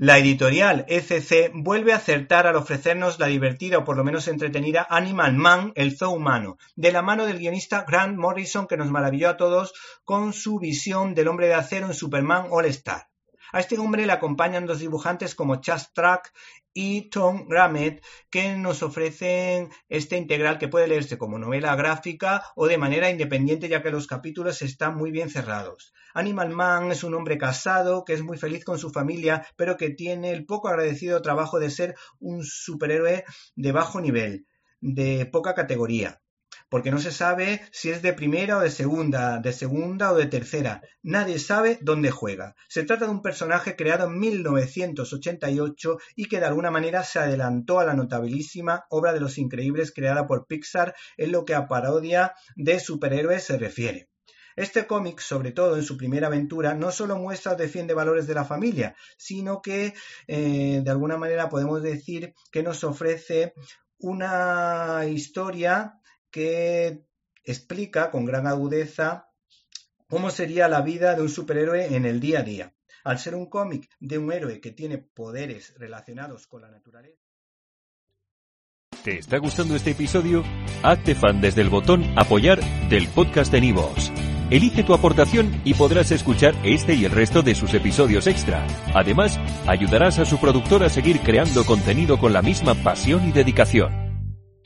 La editorial ECC vuelve a acertar al ofrecernos la divertida o por lo menos entretenida Animal Man, el zoo humano, de la mano del guionista Grant Morrison que nos maravilló a todos con su visión del hombre de acero en Superman All Star. A este hombre le acompañan dos dibujantes como Chas Track y Tom Grammett que nos ofrecen este integral que puede leerse como novela gráfica o de manera independiente ya que los capítulos están muy bien cerrados. Animal Man es un hombre casado que es muy feliz con su familia pero que tiene el poco agradecido trabajo de ser un superhéroe de bajo nivel, de poca categoría porque no se sabe si es de primera o de segunda, de segunda o de tercera. Nadie sabe dónde juega. Se trata de un personaje creado en 1988 y que de alguna manera se adelantó a la notabilísima obra de Los Increíbles creada por Pixar en lo que a parodia de superhéroes se refiere. Este cómic, sobre todo en su primera aventura, no solo muestra o defiende valores de la familia, sino que eh, de alguna manera podemos decir que nos ofrece una historia que explica con gran agudeza cómo sería la vida de un superhéroe en el día a día. Al ser un cómic de un héroe que tiene poderes relacionados con la naturaleza. ¿Te está gustando este episodio? Hazte fan desde el botón Apoyar del podcast de Nivos. Elige tu aportación y podrás escuchar este y el resto de sus episodios extra. Además, ayudarás a su productor a seguir creando contenido con la misma pasión y dedicación.